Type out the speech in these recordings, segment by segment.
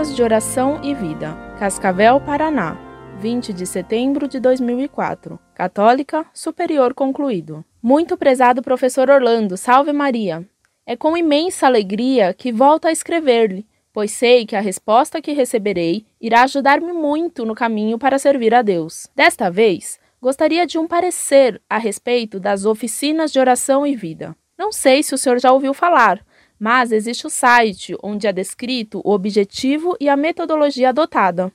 Oficinas de Oração e Vida, Cascavel, Paraná, 20 de setembro de 2004. Católica, superior concluído. Muito prezado professor Orlando, salve Maria. É com imensa alegria que volto a escrever-lhe, pois sei que a resposta que receberei irá ajudar-me muito no caminho para servir a Deus. Desta vez, gostaria de um parecer a respeito das oficinas de oração e vida. Não sei se o senhor já ouviu falar, mas existe o site onde é descrito o objetivo e a metodologia adotada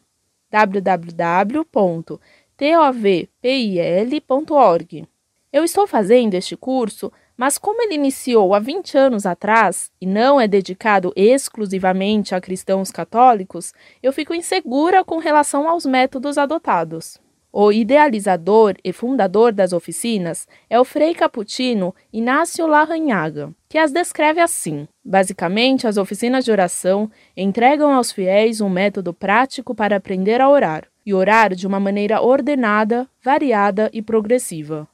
www.tovpil.org. Eu estou fazendo este curso, mas como ele iniciou há 20 anos atrás e não é dedicado exclusivamente a cristãos católicos, eu fico insegura com relação aos métodos adotados. O idealizador e fundador das oficinas é o frei caputino Inácio Larranhaga, que as descreve assim: basicamente, as oficinas de oração entregam aos fiéis um método prático para aprender a orar, e orar de uma maneira ordenada, variada e progressiva,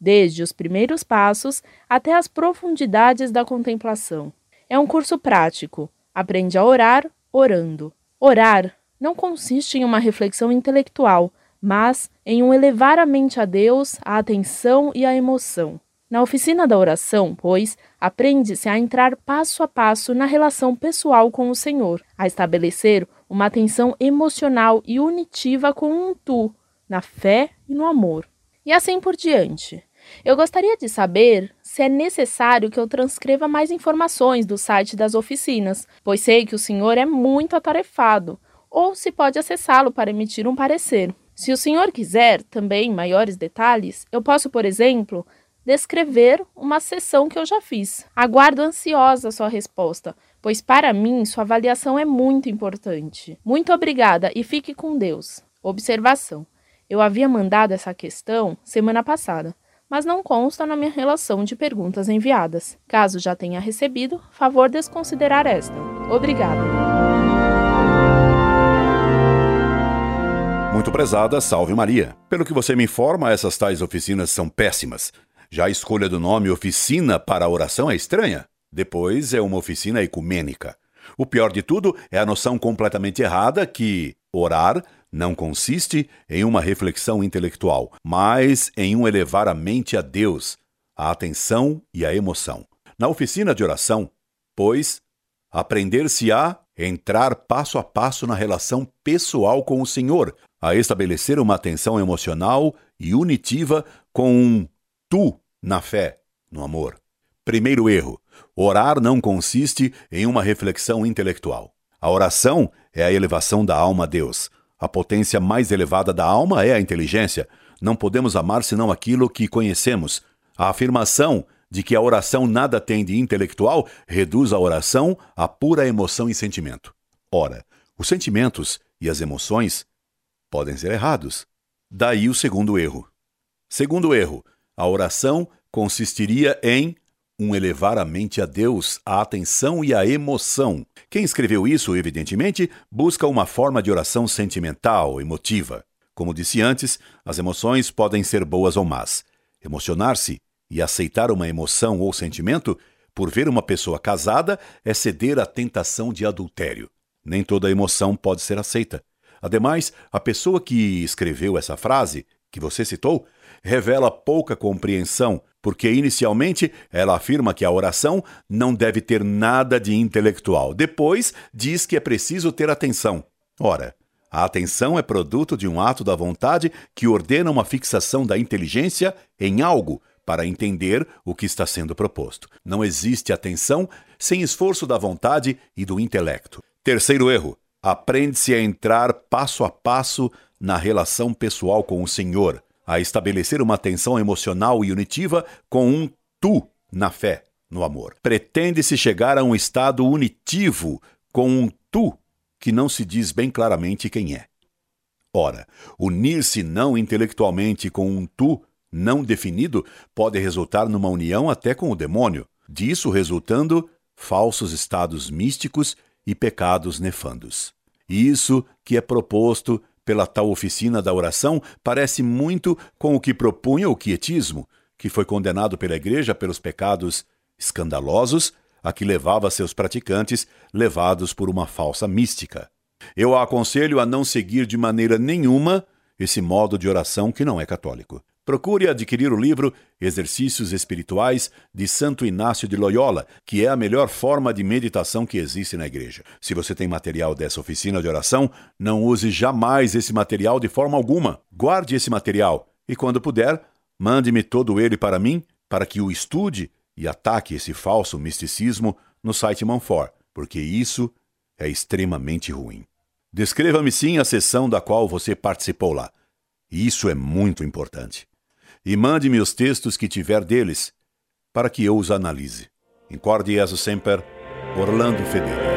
desde os primeiros passos até as profundidades da contemplação. É um curso prático, aprende a orar orando. Orar não consiste em uma reflexão intelectual mas em um elevar a mente a Deus, a atenção e a emoção. Na oficina da oração, pois, aprende-se a entrar passo a passo na relação pessoal com o Senhor, a estabelecer uma atenção emocional e unitiva com um tu, na fé e no amor. E assim por diante. Eu gostaria de saber se é necessário que eu transcreva mais informações do site das oficinas, pois sei que o senhor é muito atarefado, ou se pode acessá-lo para emitir um parecer. Se o senhor quiser também maiores detalhes, eu posso, por exemplo, descrever uma sessão que eu já fiz. Aguardo ansiosa sua resposta, pois para mim sua avaliação é muito importante. Muito obrigada e fique com Deus. Observação: eu havia mandado essa questão semana passada, mas não consta na minha relação de perguntas enviadas. Caso já tenha recebido, favor desconsiderar esta. Obrigada. Muito prezada, salve Maria. Pelo que você me informa, essas tais oficinas são péssimas. Já a escolha do nome oficina para a oração é estranha. Depois é uma oficina ecumênica. O pior de tudo é a noção completamente errada que orar não consiste em uma reflexão intelectual, mas em um elevar a mente a Deus, a atenção e a emoção. Na oficina de oração, pois, aprender-se-á entrar passo a passo na relação pessoal com o Senhor, a estabelecer uma atenção emocional e unitiva com um tu na fé, no amor. Primeiro erro: orar não consiste em uma reflexão intelectual. A oração é a elevação da alma a Deus. A potência mais elevada da alma é a inteligência. Não podemos amar senão aquilo que conhecemos. A afirmação de que a oração nada tem de intelectual reduz a oração a pura emoção e sentimento. Ora, os sentimentos e as emoções podem ser errados. Daí o segundo erro. Segundo erro, a oração consistiria em um elevar a mente a Deus, a atenção e a emoção. Quem escreveu isso, evidentemente, busca uma forma de oração sentimental, emotiva. Como disse antes, as emoções podem ser boas ou más. Emocionar-se e aceitar uma emoção ou sentimento por ver uma pessoa casada é ceder à tentação de adultério. Nem toda emoção pode ser aceita. Ademais, a pessoa que escreveu essa frase, que você citou, revela pouca compreensão, porque inicialmente ela afirma que a oração não deve ter nada de intelectual. Depois, diz que é preciso ter atenção. Ora, a atenção é produto de um ato da vontade que ordena uma fixação da inteligência em algo para entender o que está sendo proposto. Não existe atenção sem esforço da vontade e do intelecto. Terceiro erro: aprende-se a entrar passo a passo na relação pessoal com o Senhor, a estabelecer uma tensão emocional e unitiva com um tu na fé, no amor. Pretende-se chegar a um estado unitivo com um tu que não se diz bem claramente quem é. Ora, unir-se não intelectualmente com um tu não definido pode resultar numa união até com o demônio, disso resultando falsos estados místicos e pecados nefandos. Isso que é proposto pela tal oficina da oração parece muito com o que propunha o quietismo, que foi condenado pela Igreja pelos pecados escandalosos a que levava seus praticantes, levados por uma falsa mística. Eu a aconselho a não seguir de maneira nenhuma esse modo de oração que não é católico. Procure adquirir o livro Exercícios Espirituais de Santo Inácio de Loyola, que é a melhor forma de meditação que existe na igreja. Se você tem material dessa oficina de oração, não use jamais esse material de forma alguma. Guarde esse material e, quando puder, mande-me todo ele para mim, para que o estude e ataque esse falso misticismo no site Manfor, porque isso é extremamente ruim. Descreva-me sim a sessão da qual você participou lá. Isso é muito importante e mande-me os textos que tiver deles, para que eu os analise. Incorde Jesus Semper, Orlando Fedeli.